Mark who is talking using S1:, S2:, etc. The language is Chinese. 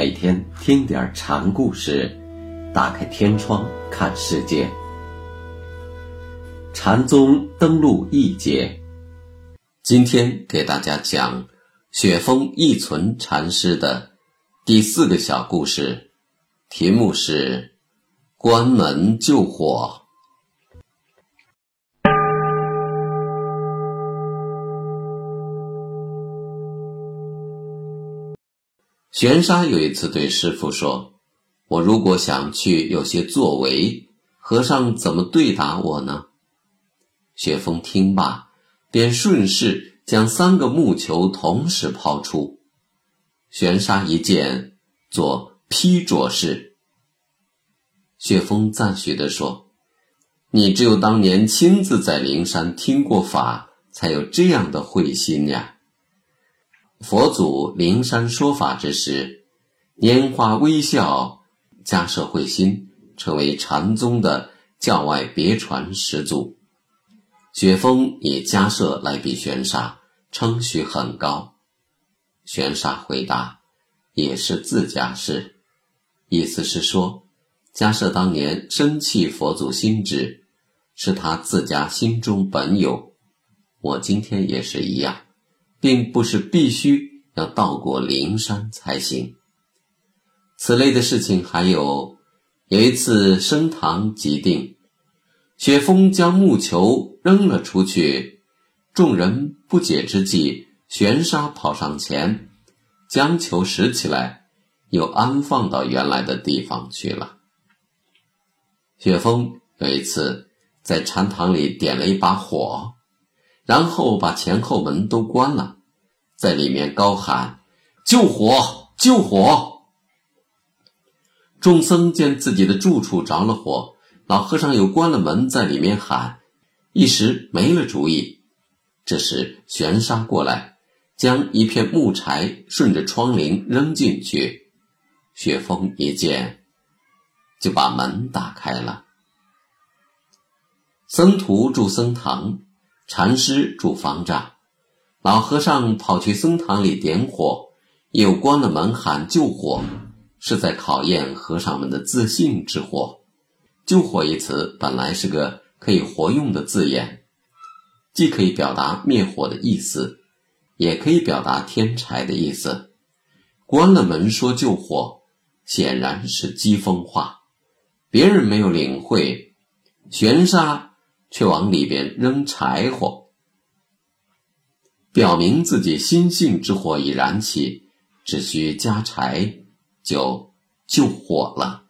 S1: 每天听点禅故事，打开天窗看世界。禅宗登陆一节，今天给大家讲雪峰一存禅师的第四个小故事，题目是“关门救火”。玄沙有一次对师傅说：“我如果想去有些作为，和尚怎么对答我呢？”雪峰听罢，便顺势将三个木球同时抛出。玄沙一见，做劈着式。雪峰赞许地说：“你只有当年亲自在灵山听过法，才有这样的慧心呀。”佛祖灵山说法之时，拈花微笑，迦摄慧心，成为禅宗的教外别传始祖。雪峰以迦摄来比玄沙，称许很高。玄沙回答：“也是自家事。”意思是说，迦摄当年生气佛祖心智，是他自家心中本有。我今天也是一样。并不是必须要到过灵山才行。此类的事情还有，有一次升堂即定，雪峰将木球扔了出去，众人不解之际，玄沙跑上前，将球拾起来，又安放到原来的地方去了。雪峰有一次在禅堂里点了一把火。然后把前后门都关了，在里面高喊：“救火！救火！”众僧见自己的住处着了火，老和尚又关了门，在里面喊，一时没了主意。这时玄沙过来，将一片木柴顺着窗棂扔进去，雪峰一见，就把门打开了。僧徒住僧堂。禅师住方丈，老和尚跑去僧堂里点火，又关了门喊救火，是在考验和尚们的自信之火。救火一词本来是个可以活用的字眼，既可以表达灭火的意思，也可以表达添柴的意思。关了门说救火，显然是讥讽话，别人没有领会，玄沙。却往里边扔柴火，表明自己心性之火已燃起，只需加柴就救火了。